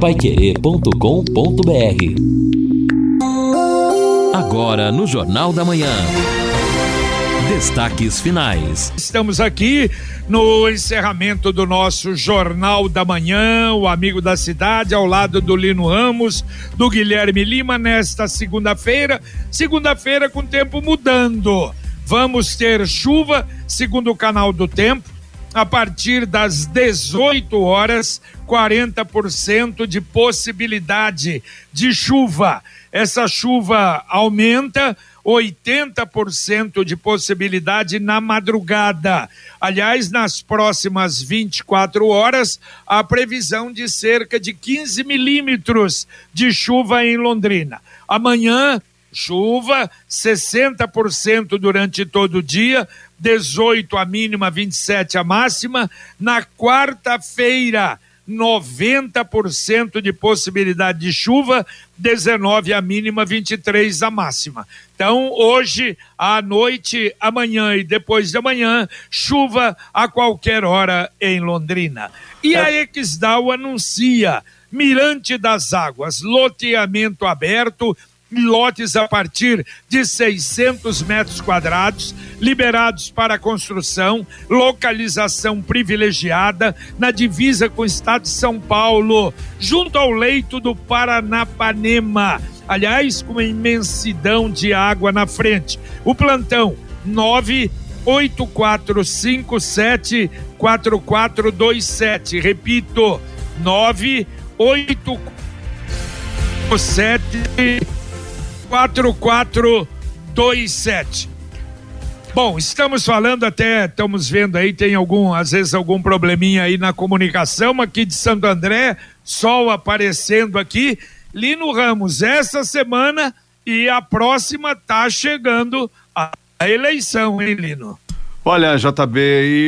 paiquerê.com.br Agora no Jornal da Manhã. Destaques finais. Estamos aqui no encerramento do nosso Jornal da Manhã, o Amigo da Cidade, ao lado do Lino Ramos, do Guilherme Lima, nesta segunda-feira. Segunda-feira com tempo mudando. Vamos ter chuva, segundo o canal do tempo, a partir das 18 horas, 40% de possibilidade de chuva. Essa chuva aumenta 80% de possibilidade na madrugada. Aliás, nas próximas 24 horas, a previsão de cerca de 15 milímetros de chuva em Londrina. Amanhã, chuva, 60% durante todo o dia, 18 a mínima, 27 a máxima. Na quarta-feira, 90% de possibilidade de chuva, 19 a mínima, 23 a máxima. Então, hoje, à noite, amanhã e depois de amanhã, chuva a qualquer hora em Londrina. E a Exdal anuncia Mirante das Águas, loteamento aberto lotes a partir de 600 metros quadrados, liberados para construção, localização privilegiada na divisa com o estado de São Paulo, junto ao leito do Paranapanema. Aliás, com uma imensidão de água na frente. O plantão 98457 4427. Repito, 98457 4427. Bom, estamos falando até, estamos vendo aí, tem algum, às vezes algum probleminha aí na comunicação aqui de Santo André, sol aparecendo aqui. Lino Ramos, essa semana e a próxima tá chegando a eleição, hein, Lino? Olha, JB,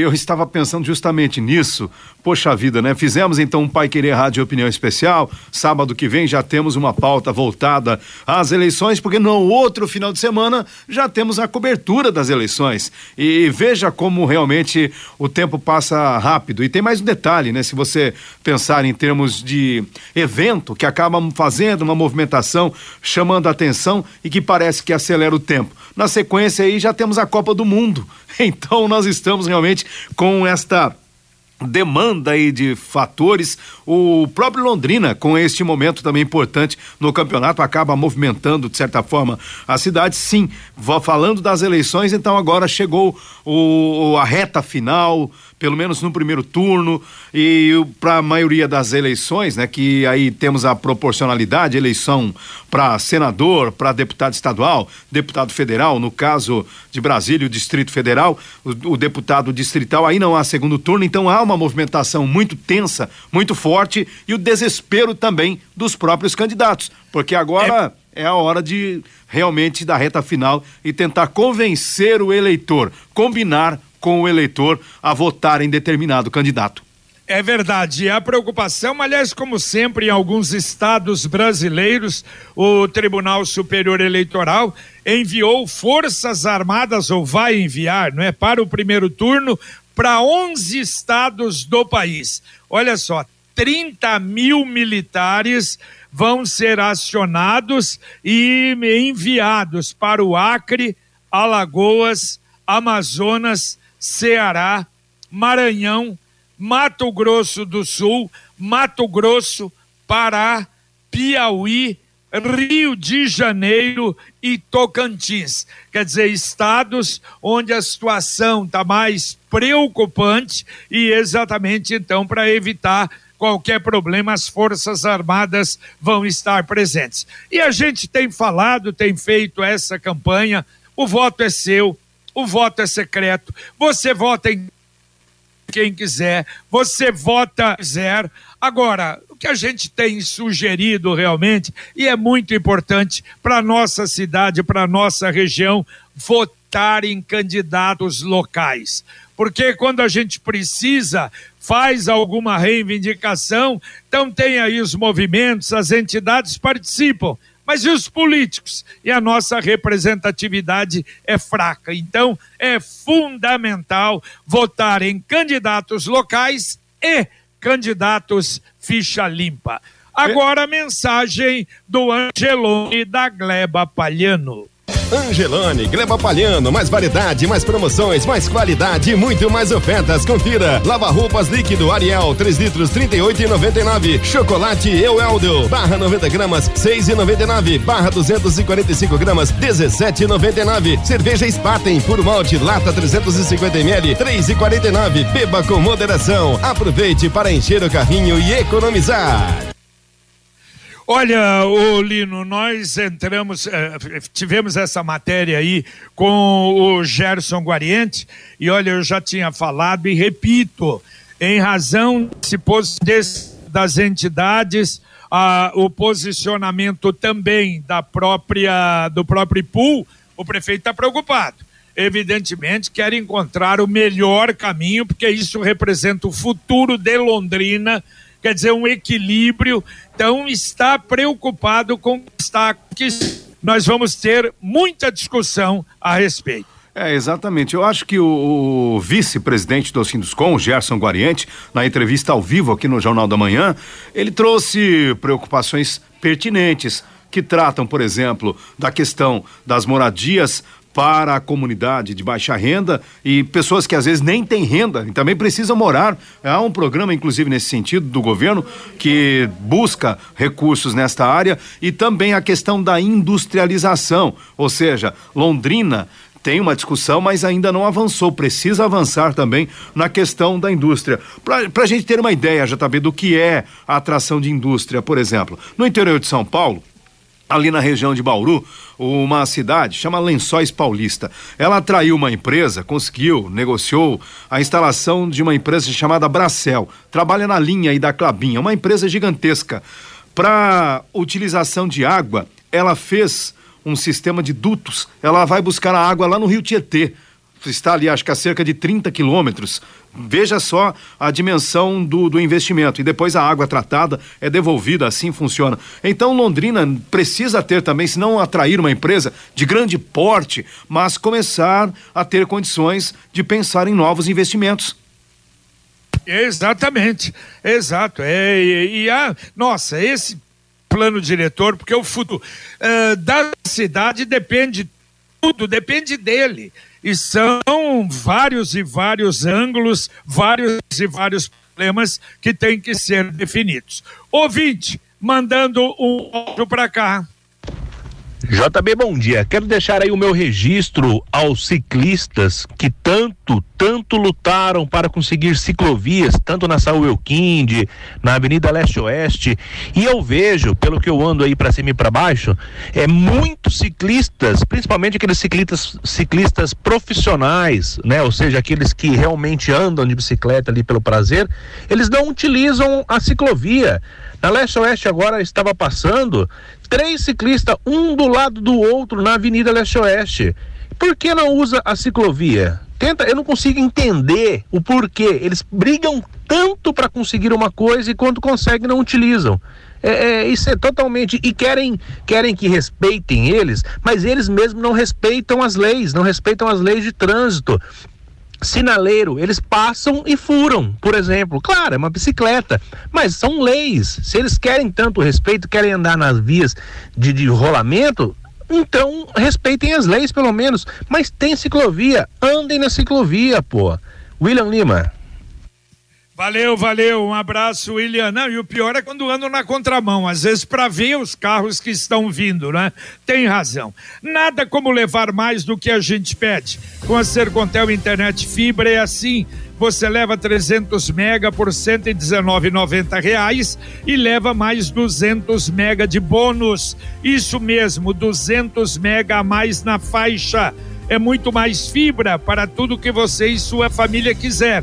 eu estava pensando justamente nisso. Poxa vida, né? Fizemos então um Pai Querer Rádio Opinião Especial. Sábado que vem já temos uma pauta voltada às eleições, porque no outro final de semana já temos a cobertura das eleições. E veja como realmente o tempo passa rápido. E tem mais um detalhe, né? Se você pensar em termos de evento que acaba fazendo uma movimentação, chamando a atenção e que parece que acelera o tempo. Na sequência aí já temos a Copa do Mundo. Então nós estamos realmente com esta demanda aí de fatores. O próprio Londrina, com este momento também importante no campeonato, acaba movimentando, de certa forma, a cidade. Sim, falando das eleições, então agora chegou o, a reta final pelo menos no primeiro turno, e para a maioria das eleições, né, que aí temos a proporcionalidade, eleição para senador, para deputado estadual, deputado federal, no caso de Brasília, o Distrito Federal, o, o deputado distrital, aí não há segundo turno, então há uma movimentação muito tensa, muito forte e o desespero também dos próprios candidatos, porque agora é, é a hora de realmente da reta final e tentar convencer o eleitor, combinar com o eleitor a votar em determinado candidato. É verdade. A preocupação, aliás, como sempre, em alguns estados brasileiros, o Tribunal Superior Eleitoral enviou Forças Armadas, ou vai enviar, não é? Para o primeiro turno, para 11 estados do país. Olha só, 30 mil militares vão ser acionados e enviados para o Acre, Alagoas, Amazonas, Ceará, Maranhão, Mato Grosso do Sul, Mato Grosso, Pará, Piauí, Rio de Janeiro e Tocantins. Quer dizer, estados onde a situação está mais preocupante e exatamente então para evitar qualquer problema, as Forças Armadas vão estar presentes. E a gente tem falado, tem feito essa campanha, o voto é seu, o voto é secreto. Você vota em quem quiser, você vota quiser. Agora, o que a gente tem sugerido realmente, e é muito importante para nossa cidade, para nossa região, votar em candidatos locais. Porque quando a gente precisa, faz alguma reivindicação, então tem aí os movimentos, as entidades participam mas e os políticos? E a nossa representatividade é fraca. Então, é fundamental votar em candidatos locais e candidatos ficha limpa. Agora a mensagem do Angelone da Gleba Palhano. Angelone, Gleba Palhano, mais variedade, mais promoções, mais qualidade muito mais ofertas. Confira. Lava roupas líquido Ariel, 3 litros, 38,99. Chocolate Eueldo, barra 90 gramas, 6,99. Barra 245 gramas, 17,99. Cerveja Spaten, por malte, lata 350 ml, 3,49. Beba com moderação. Aproveite para encher o carrinho e economizar. Olha, o Lino, nós entramos, eh, tivemos essa matéria aí com o Gerson Guariente, e olha, eu já tinha falado e repito, em razão desse, das entidades, o posicionamento também da própria, do próprio pool, o prefeito está preocupado. Evidentemente, quer encontrar o melhor caminho, porque isso representa o futuro de Londrina quer dizer, um equilíbrio. Então, está preocupado com o que está que nós vamos ter muita discussão a respeito. É, exatamente. Eu acho que o, o vice-presidente do Sinduscom, Gerson Guariente, na entrevista ao vivo aqui no Jornal da Manhã, ele trouxe preocupações pertinentes que tratam, por exemplo, da questão das moradias para a comunidade de baixa renda e pessoas que às vezes nem têm renda e também precisam morar. Há um programa, inclusive, nesse sentido, do governo que busca recursos nesta área e também a questão da industrialização, ou seja, Londrina tem uma discussão, mas ainda não avançou. Precisa avançar também na questão da indústria. Para a gente ter uma ideia, JB, do que é a atração de indústria, por exemplo, no interior de São Paulo, ali na região de Bauru, uma cidade chama Lençóis Paulista. Ela atraiu uma empresa, conseguiu, negociou a instalação de uma empresa chamada Bracel. Trabalha na linha aí da Clabinha, uma empresa gigantesca. Para utilização de água, ela fez um sistema de dutos. Ela vai buscar a água lá no Rio Tietê está ali, acho que a cerca de 30 quilômetros. Veja só a dimensão do, do investimento. E depois a água tratada é devolvida, assim funciona. Então Londrina precisa ter também, se não atrair uma empresa de grande porte, mas começar a ter condições de pensar em novos investimentos. Exatamente, exato. É, e, e a, nossa, esse plano diretor, porque o futuro uh, da cidade depende tudo, depende dele. E são vários e vários ângulos, vários e vários problemas que têm que ser definidos. Ouvinte, mandando um áudio para cá. JB, bom dia. Quero deixar aí o meu registro aos ciclistas que tanto, tanto lutaram para conseguir ciclovias, tanto na Saúl Elquinde, na Avenida Leste-Oeste. E eu vejo, pelo que eu ando aí para cima e para baixo, é muitos ciclistas, principalmente aqueles ciclistas, ciclistas profissionais, né? Ou seja, aqueles que realmente andam de bicicleta ali pelo prazer, eles não utilizam a ciclovia. Na Leste-Oeste agora estava passando três ciclistas, um do lado do outro na Avenida Leste-Oeste. Por que não usa a ciclovia? Tenta, eu não consigo entender o porquê. Eles brigam tanto para conseguir uma coisa e quando conseguem não utilizam. É, é, isso é totalmente e querem querem que respeitem eles, mas eles mesmos não respeitam as leis, não respeitam as leis de trânsito sinaleiro, eles passam e furam, por exemplo. Claro, é uma bicicleta, mas são leis. Se eles querem tanto respeito, querem andar nas vias de, de rolamento, então respeitem as leis pelo menos. Mas tem ciclovia, andem na ciclovia, pô. William Lima. Valeu, valeu, um abraço, William. Não, e o pior é quando ando na contramão, às vezes para ver os carros que estão vindo, né? Tem razão. Nada como levar mais do que a gente pede. Com a Sercontel Internet Fibra é assim. Você leva 300 mega por 119,90 reais e leva mais 200 mega de bônus. Isso mesmo, 200 mega a mais na faixa. É muito mais fibra para tudo que você e sua família quiser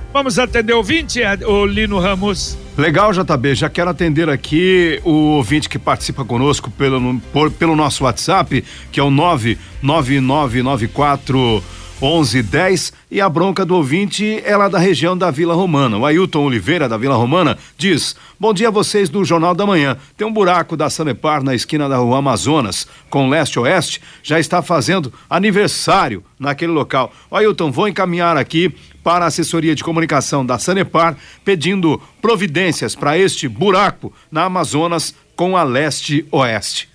Vamos atender o ouvinte, o Lino Ramos. Legal, JB. Já quero atender aqui o ouvinte que participa conosco pelo, por, pelo nosso WhatsApp, que é o 99994 1110 e a bronca do ouvinte é lá da região da Vila Romana. O Ailton Oliveira da Vila Romana diz: Bom dia a vocês do Jornal da Manhã. Tem um buraco da Sanepar na esquina da Rua Amazonas com leste-oeste, já está fazendo aniversário naquele local. O Ailton, vou encaminhar aqui para a assessoria de comunicação da Sanepar pedindo providências para este buraco na Amazonas com a leste-oeste.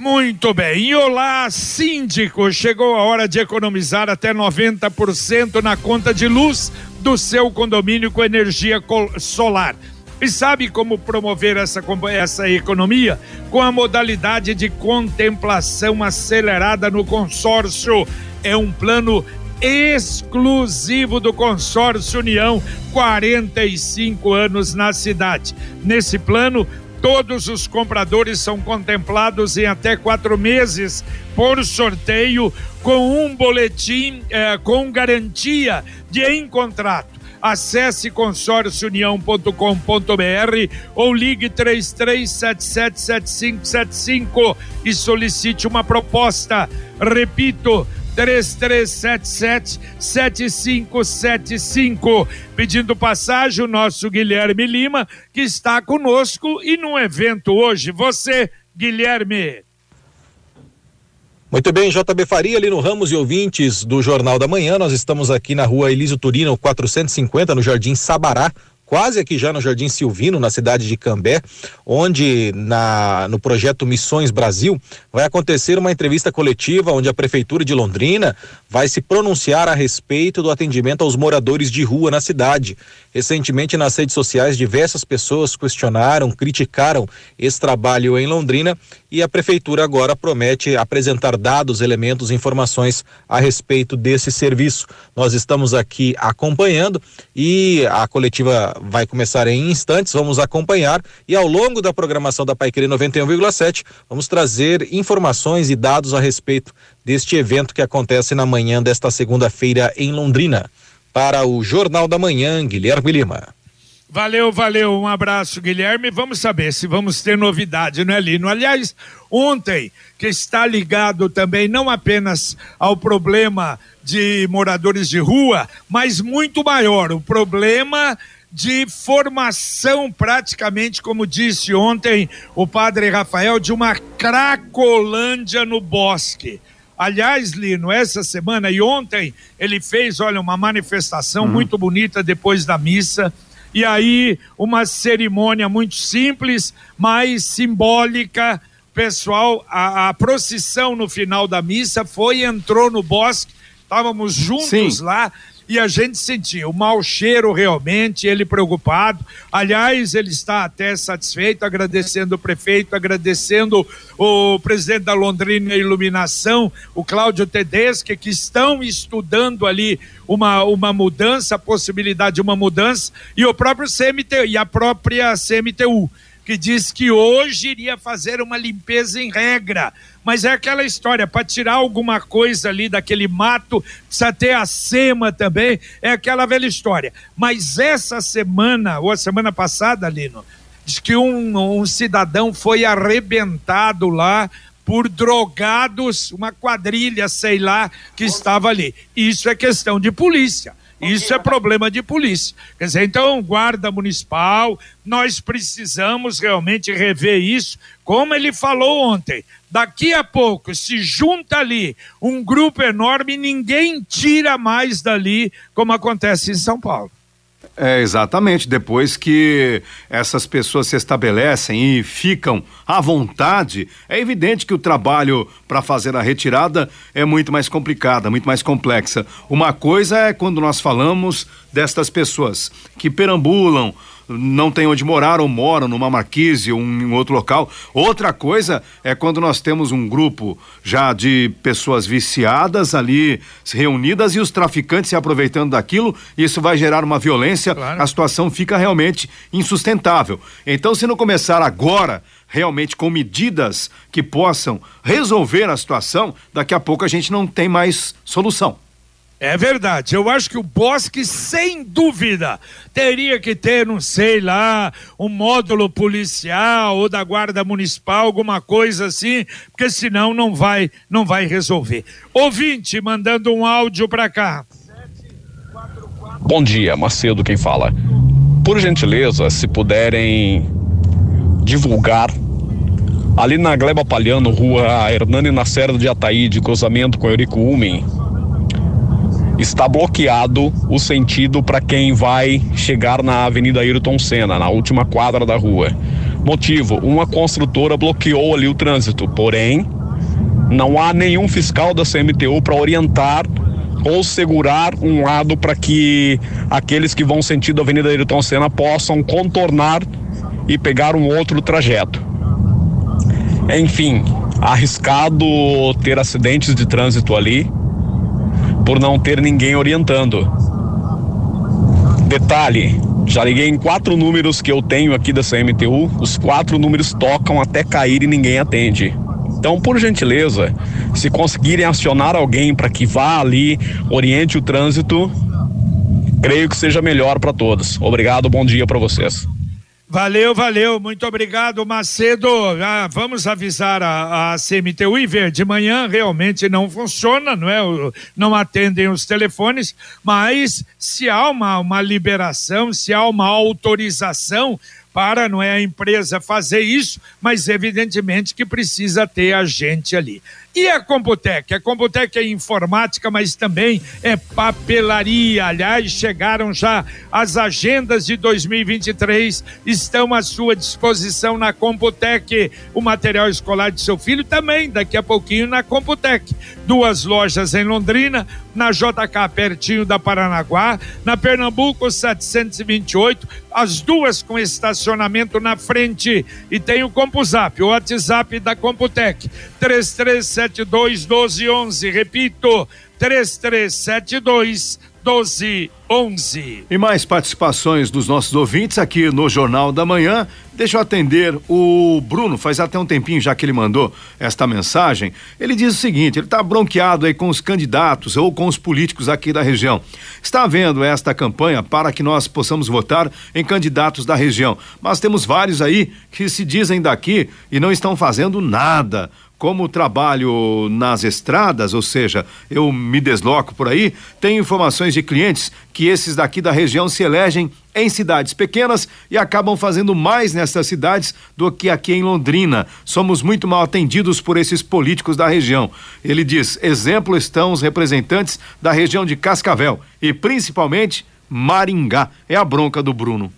Muito bem. E olá, síndico. Chegou a hora de economizar até 90% na conta de luz do seu condomínio com energia solar. E sabe como promover essa, essa economia? Com a modalidade de contemplação acelerada no consórcio. É um plano exclusivo do Consórcio União, 45 anos na cidade. Nesse plano, Todos os compradores são contemplados em até quatro meses por sorteio com um boletim eh, com garantia de em contrato. Acesse consórciounião.com.br ou ligue 33777575 e solicite uma proposta. Repito, 3377 7575. Pedindo passagem, o nosso Guilherme Lima, que está conosco e num evento hoje. Você, Guilherme. Muito bem, JB Faria, ali no Ramos e ouvintes do Jornal da Manhã. Nós estamos aqui na rua Elísio Turino, 450, no Jardim Sabará, quase aqui já no Jardim Silvino, na cidade de Cambé, onde na, no projeto Missões Brasil vai acontecer uma entrevista coletiva onde a Prefeitura de Londrina vai se pronunciar a respeito do atendimento aos moradores de rua na cidade. Recentemente, nas redes sociais, diversas pessoas questionaram, criticaram esse trabalho em Londrina e a Prefeitura agora promete apresentar dados, elementos, informações a respeito desse serviço. Nós estamos aqui acompanhando e a coletiva vai começar em instantes, vamos acompanhar e ao longo da programação da Paiquerê 91,7 vamos trazer informações e dados a respeito deste evento que acontece na manhã desta segunda-feira em Londrina. Para o Jornal da Manhã, Guilherme Lima. Valeu, valeu. Um abraço, Guilherme. Vamos saber se vamos ter novidade, não é, Lino? Aliás, ontem, que está ligado também não apenas ao problema de moradores de rua, mas muito maior, o problema de formação, praticamente, como disse ontem o padre Rafael, de uma cracolândia no bosque. Aliás, Lino, essa semana e ontem ele fez, olha, uma manifestação uhum. muito bonita depois da missa. E aí, uma cerimônia muito simples, mas simbólica. Pessoal, a, a procissão no final da missa foi, entrou no bosque, estávamos juntos Sim. lá e a gente sentia o mau cheiro realmente, ele preocupado. Aliás, ele está até satisfeito, agradecendo o prefeito, agradecendo o presidente da Londrina Iluminação, o Cláudio Tedeschi, que estão estudando ali uma, uma mudança, a possibilidade de uma mudança, e o próprio CMTU, e a própria CMTU que diz que hoje iria fazer uma limpeza em regra. Mas é aquela história, para tirar alguma coisa ali daquele mato, precisa ter a SEMA também, é aquela velha história. Mas essa semana, ou a semana passada, Lino, diz que um, um cidadão foi arrebentado lá por drogados, uma quadrilha, sei lá, que estava ali. Isso é questão de polícia. Isso é problema de polícia. Quer dizer, então, guarda municipal, nós precisamos realmente rever isso, como ele falou ontem. Daqui a pouco se junta ali um grupo enorme, ninguém tira mais dali, como acontece em São Paulo. É, exatamente. Depois que essas pessoas se estabelecem e ficam à vontade, é evidente que o trabalho para fazer a retirada é muito mais complicada, muito mais complexa. Uma coisa é quando nós falamos destas pessoas que perambulam não tem onde morar ou moram numa marquise ou em outro local. Outra coisa é quando nós temos um grupo já de pessoas viciadas ali reunidas e os traficantes se aproveitando daquilo, isso vai gerar uma violência, claro. a situação fica realmente insustentável. Então, se não começar agora, realmente com medidas que possam resolver a situação, daqui a pouco a gente não tem mais solução. É verdade. Eu acho que o Bosque, sem dúvida, teria que ter, não sei lá, um módulo policial ou da Guarda Municipal, alguma coisa assim, porque senão não vai, não vai resolver. Ouvinte, mandando um áudio para cá. Bom dia, Macedo quem fala. Por gentileza, se puderem divulgar ali na Gleba Palhano, rua Hernani Nacerda de Ataíde, cruzamento com Eurico Umen, está bloqueado o sentido para quem vai chegar na Avenida Ayrton Senna, na última quadra da rua. Motivo: uma construtora bloqueou ali o trânsito, porém, não há nenhum fiscal da CMTU para orientar ou segurar um lado para que aqueles que vão sentido Avenida Ayrton Senna possam contornar e pegar um outro trajeto. Enfim, arriscado ter acidentes de trânsito ali por não ter ninguém orientando. Detalhe, já liguei em quatro números que eu tenho aqui da CMTU, os quatro números tocam até cair e ninguém atende. Então, por gentileza, se conseguirem acionar alguém para que vá ali, oriente o trânsito, creio que seja melhor para todos. Obrigado, bom dia para vocês. Valeu, valeu, muito obrigado, Macedo. Ah, vamos avisar a, a CMTU ver, de manhã realmente não funciona, não é? Não atendem os telefones, mas se há uma, uma liberação, se há uma autorização para não é a empresa fazer isso, mas evidentemente que precisa ter a gente ali. E a Computec? A Computec é informática, mas também é papelaria. Aliás, chegaram já as agendas de 2023, estão à sua disposição na Computec. O material escolar de seu filho também, daqui a pouquinho na Computec. Duas lojas em Londrina, na JK, pertinho da Paranaguá, na Pernambuco 728, as duas com estacionamento na frente. E tem o CompuZap, o WhatsApp da Computec, 33 3372 1211. Repito, 3372 1211. E mais participações dos nossos ouvintes aqui no Jornal da Manhã. Deixa eu atender o Bruno, faz até um tempinho já que ele mandou esta mensagem. Ele diz o seguinte: ele está bronqueado aí com os candidatos ou com os políticos aqui da região. Está havendo esta campanha para que nós possamos votar em candidatos da região. Mas temos vários aí que se dizem daqui e não estão fazendo nada como trabalho nas estradas, ou seja, eu me desloco por aí, tenho informações de clientes que esses daqui da região se elegem em cidades pequenas e acabam fazendo mais nessas cidades do que aqui em Londrina. Somos muito mal atendidos por esses políticos da região. Ele diz: exemplo estão os representantes da região de Cascavel e principalmente Maringá. É a bronca do Bruno.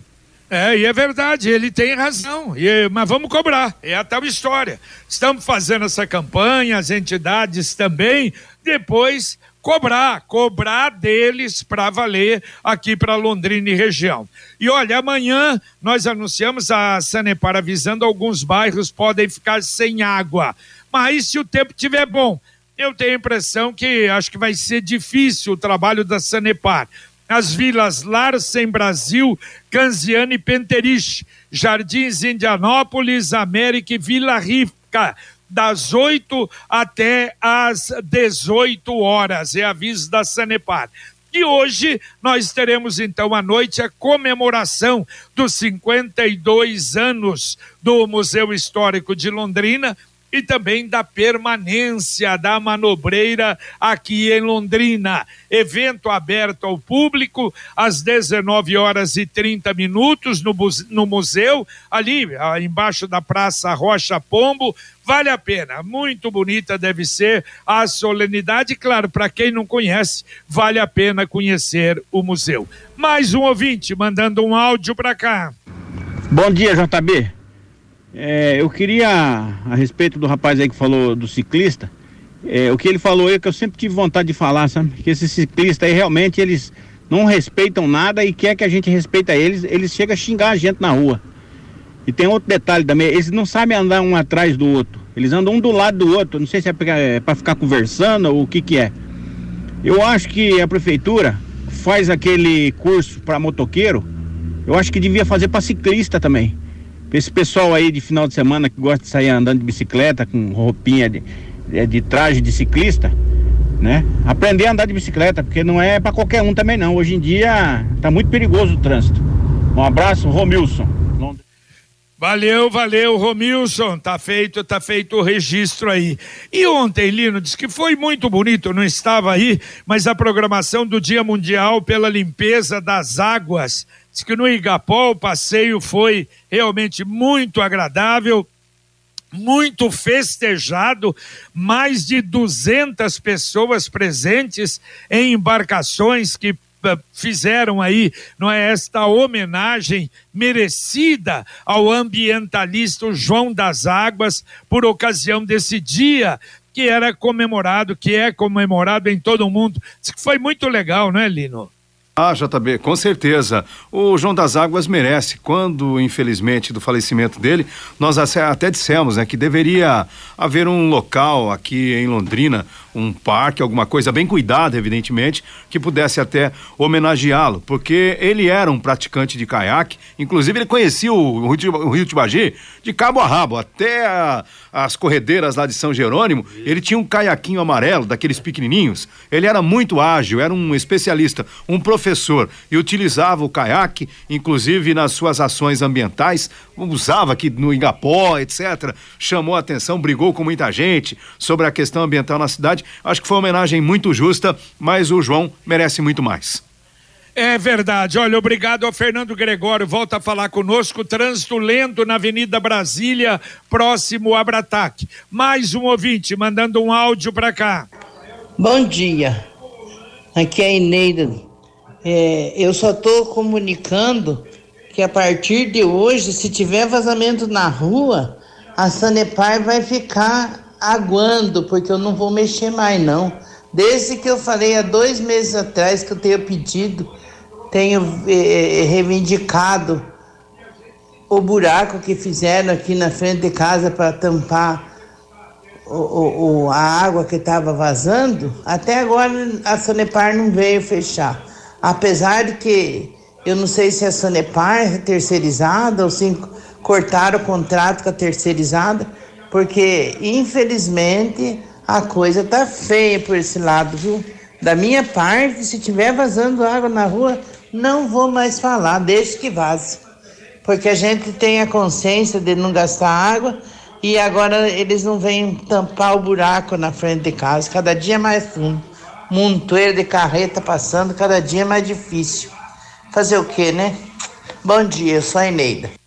É, e é verdade, ele tem razão. E, mas vamos cobrar, é a tal história. Estamos fazendo essa campanha, as entidades também, depois cobrar, cobrar deles para valer aqui para Londrina e região. E olha, amanhã nós anunciamos a Sanepar avisando alguns bairros podem ficar sem água. Mas se o tempo estiver bom, eu tenho a impressão que acho que vai ser difícil o trabalho da Sanepar as vilas Larsen Brasil, Canziane e Penteriche, Jardins Indianópolis, América e Vila Rica, das 8 até as 18 horas, é aviso da Sanepar. E hoje nós teremos então à noite a comemoração dos 52 anos do Museu Histórico de Londrina, e também da permanência da manobreira aqui em Londrina. Evento aberto ao público às 19 horas e 30 minutos no, no museu, ali embaixo da Praça Rocha Pombo. Vale a pena, muito bonita deve ser a solenidade. Claro, para quem não conhece, vale a pena conhecer o museu. Mais um ouvinte mandando um áudio para cá. Bom dia, JB. É, eu queria, a respeito do rapaz aí que falou do ciclista, é, o que ele falou é que eu sempre tive vontade de falar, sabe? Que esses ciclistas aí realmente eles não respeitam nada e quer que a gente respeita eles, eles chegam a xingar a gente na rua. E tem outro detalhe também, eles não sabem andar um atrás do outro. Eles andam um do lado do outro, não sei se é para é ficar conversando ou o que que é. Eu acho que a prefeitura faz aquele curso para motoqueiro, eu acho que devia fazer para ciclista também. Esse pessoal aí de final de semana que gosta de sair andando de bicicleta com roupinha de, é, de traje de ciclista, né? Aprender a andar de bicicleta, porque não é para qualquer um também não. Hoje em dia tá muito perigoso o trânsito. Um abraço, Romilson. Valeu, valeu, Romilson. Tá feito, tá feito o registro aí. E ontem, Lino, disse que foi muito bonito, não estava aí, mas a programação do Dia Mundial pela Limpeza das Águas. Diz que no Igapó o passeio foi realmente muito agradável muito festejado, mais de 200 pessoas presentes em embarcações que eh, fizeram aí, não é esta homenagem merecida ao ambientalista João das Águas por ocasião desse dia que era comemorado, que é comemorado em todo o mundo. Foi muito legal, não é, Lino? Ah, JB, com certeza. O João das Águas merece. Quando, infelizmente, do falecimento dele, nós até dissemos né, que deveria haver um local aqui em Londrina, um parque, alguma coisa bem cuidada, evidentemente, que pudesse até homenageá-lo, porque ele era um praticante de caiaque, inclusive ele conhecia o, o, o Rio Tibagi de cabo a rabo, até a, as corredeiras lá de São Jerônimo, ele tinha um caiaquinho amarelo, daqueles pequenininhos, ele era muito ágil, era um especialista, um professor e utilizava o caiaque, inclusive nas suas ações ambientais, usava aqui no Ingapó, etc. Chamou a atenção, brigou com muita gente sobre a questão ambiental na cidade. Acho que foi uma homenagem muito justa, mas o João merece muito mais. É verdade. Olha, obrigado ao Fernando Gregório. Volta a falar conosco. Trânsito lento na Avenida Brasília, próximo a Brataque. Mais um ouvinte mandando um áudio para cá. Bom dia. Aqui é a Ineida é, eu só estou comunicando que a partir de hoje, se tiver vazamento na rua, a Sanepar vai ficar aguando, porque eu não vou mexer mais não. Desde que eu falei há dois meses atrás que eu tenho pedido, tenho é, é reivindicado o buraco que fizeram aqui na frente de casa para tampar o, o, a água que estava vazando, até agora a Sanepar não veio fechar. Apesar de que eu não sei se a Sanepar é terceirizada ou se cortaram o contrato com a terceirizada, porque infelizmente a coisa tá feia por esse lado, viu? Da minha parte, se tiver vazando água na rua, não vou mais falar, deixe que vaze. Porque a gente tem a consciência de não gastar água e agora eles não vêm tampar o buraco na frente de casa, cada dia mais fundo montoeiro de carreta passando, cada dia mais difícil. Fazer o quê, né? Bom dia, eu sou a Eneida.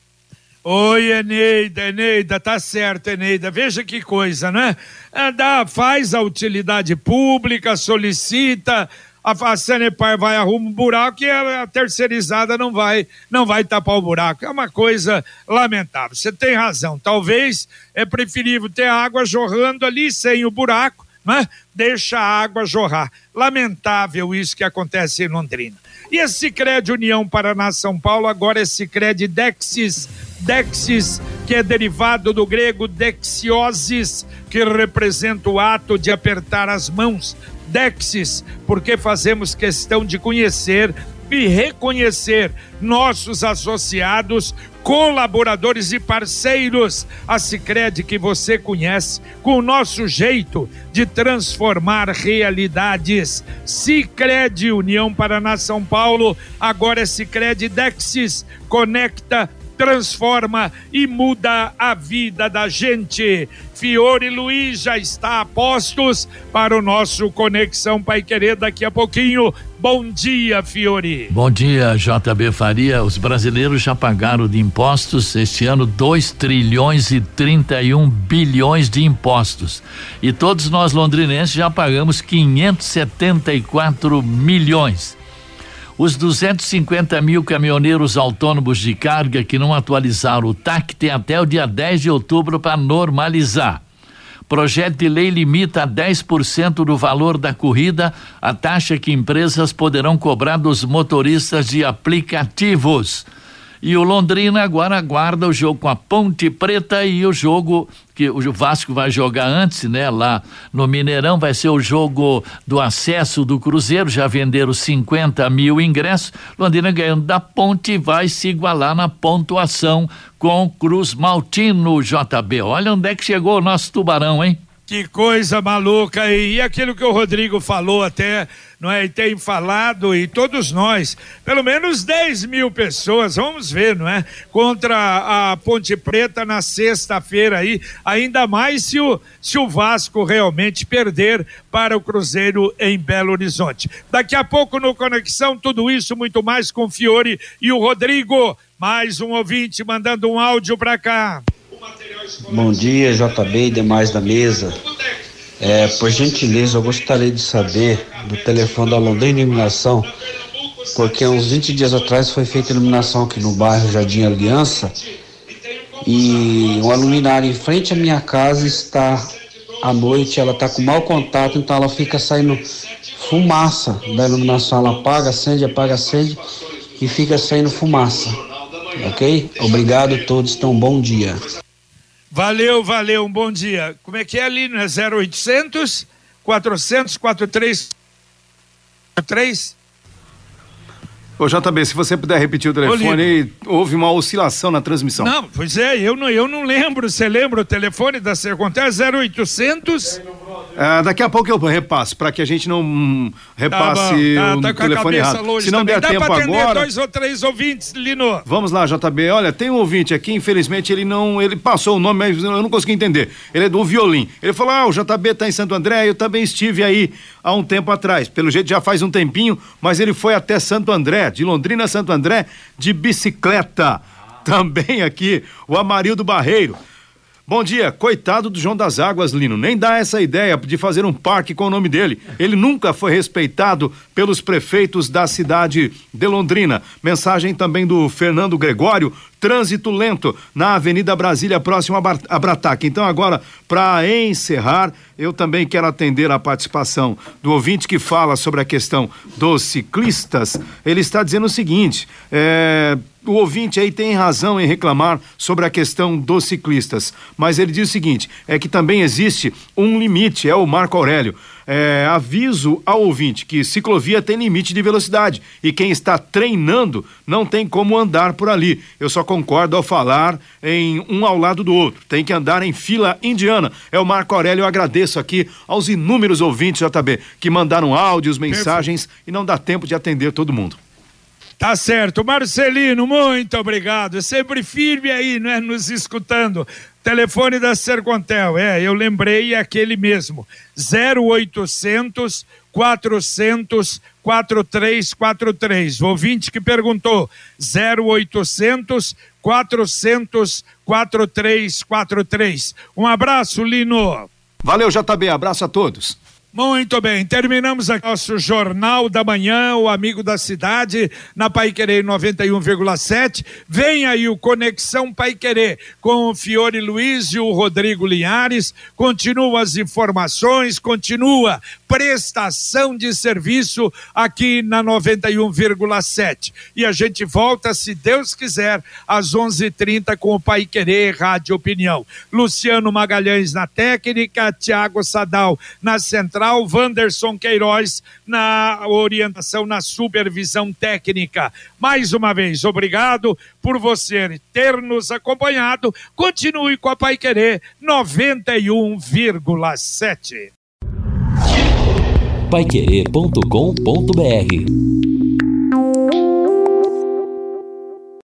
Oi, Eneida, Eneida, tá certo, Eneida. Veja que coisa, né? É, dá, faz a utilidade pública, solicita, a, a Sanepar vai arrumar um buraco e a, a, terceirizada não vai, não vai tapar o buraco. É uma coisa lamentável. Você tem razão. Talvez é preferível ter água jorrando ali sem o buraco né? deixa a água jorrar. Lamentável isso que acontece em Londrina. E esse Cicred União Paraná São Paulo agora é Cicred Dexis, Dexis, que é derivado do grego dexiosis, que representa o ato de apertar as mãos. Dexis, porque fazemos questão de conhecer e reconhecer nossos associados, colaboradores e parceiros. A Sicredi que você conhece, com o nosso jeito de transformar realidades. Sicredi União Paraná São Paulo, agora é Sicredi Dexis, conecta transforma e muda a vida da gente. Fiore Luiz já está a postos para o nosso Conexão Pai Querer daqui a pouquinho. Bom dia, Fiore. Bom dia, JB Faria. Os brasileiros já pagaram de impostos este ano 2 trilhões e 31 bilhões de impostos. E todos nós londrinenses já pagamos 574 milhões. Os 250 mil caminhoneiros autônomos de carga que não atualizaram o TAC têm até o dia 10 de outubro para normalizar. Projeto de lei limita a 10% do valor da corrida a taxa que empresas poderão cobrar dos motoristas de aplicativos. E o Londrina agora aguarda o jogo com a Ponte Preta e o jogo que o Vasco vai jogar antes, né? Lá no Mineirão vai ser o jogo do acesso do Cruzeiro, já venderam 50 mil ingressos. Londrina ganhando da Ponte vai se igualar na pontuação com Cruz Maltino, JB. Olha onde é que chegou o nosso tubarão, hein? Que coisa maluca. E aquilo que o Rodrigo falou até, não é? E tem falado, e todos nós, pelo menos 10 mil pessoas, vamos ver, não é? Contra a Ponte Preta na sexta-feira aí, ainda mais se o, se o Vasco realmente perder para o Cruzeiro em Belo Horizonte. Daqui a pouco no Conexão, tudo isso, muito mais com Fiore e o Rodrigo. Mais um ouvinte mandando um áudio para cá. Bom dia, JB e demais da mesa. É, por gentileza, eu gostaria de saber do telefone da Londrina Iluminação, porque uns 20 dias atrás foi feita iluminação aqui no bairro Jardim Aliança e uma luminária em frente à minha casa está à noite, ela está com mau contato, então ela fica saindo fumaça da iluminação. Ela apaga, acende, apaga, acende e fica saindo fumaça. Ok? Obrigado a todos, então bom dia. Valeu, valeu, um bom dia. Como é que é ali, não é 0800 400 43 Ô JB, se você puder repetir o telefone, houve uma oscilação na transmissão. Não, pois é, eu não, eu não lembro. Você lembra o telefone da Sercontel? 0800 é, daqui a pouco eu repasso, para que a gente não hum, repasse tá bom, tá, tá o telefone errado. Se não também. der Dá tempo agora. dois ou três ouvintes, Lino. Vamos lá, JB. Olha, tem um ouvinte aqui, infelizmente ele não. Ele passou o nome, mas eu não consegui entender. Ele é do violin. Ele falou: ah, o JB tá em Santo André, eu também estive aí há um tempo atrás. Pelo jeito já faz um tempinho, mas ele foi até Santo André, de Londrina a Santo André, de bicicleta. Também aqui, o Amarildo Barreiro. Bom dia, coitado do João das Águas, Lino. Nem dá essa ideia de fazer um parque com o nome dele. Ele nunca foi respeitado pelos prefeitos da cidade de Londrina. Mensagem também do Fernando Gregório. Trânsito lento na Avenida Brasília, próximo a, Brataque. Então, agora, para encerrar, eu também quero atender a participação do ouvinte que fala sobre a questão dos ciclistas. Ele está dizendo o seguinte: é, o ouvinte aí tem razão em reclamar sobre a questão dos ciclistas, mas ele diz o seguinte: é que também existe um limite, é o Marco Aurélio. É, aviso ao ouvinte que ciclovia tem limite de velocidade e quem está treinando não tem como andar por ali. Eu só concordo ao falar em um ao lado do outro. Tem que andar em fila indiana. É o Marco Aurélio. Eu agradeço aqui aos inúmeros ouvintes, JB, que mandaram áudios, mensagens e não dá tempo de atender todo mundo. Tá certo. Marcelino, muito obrigado. Sempre firme aí, né, nos escutando. Telefone da Sercontel, é, eu lembrei é aquele mesmo. 0800 400 4343. O ouvinte que perguntou. 0800 400 4343. Um abraço, Lino. Valeu, JB. Abraço a todos. Muito bem, terminamos aqui nosso Jornal da Manhã, o Amigo da Cidade, na Pai Querer 91,7. Vem aí o Conexão Pai Querer com o Fiore Luiz e o Rodrigo Linhares. Continua as informações, continua prestação de serviço aqui na 91,7. E a gente volta, se Deus quiser, às 11:30 com o Pai Querer Rádio Opinião. Luciano Magalhães na técnica, Tiago Sadal na central Central, Wanderson Queiroz na orientação, na supervisão técnica. Mais uma vez, obrigado por você ter nos acompanhado. Continue com a Pai Querer 91,7. Paiquerê.com.br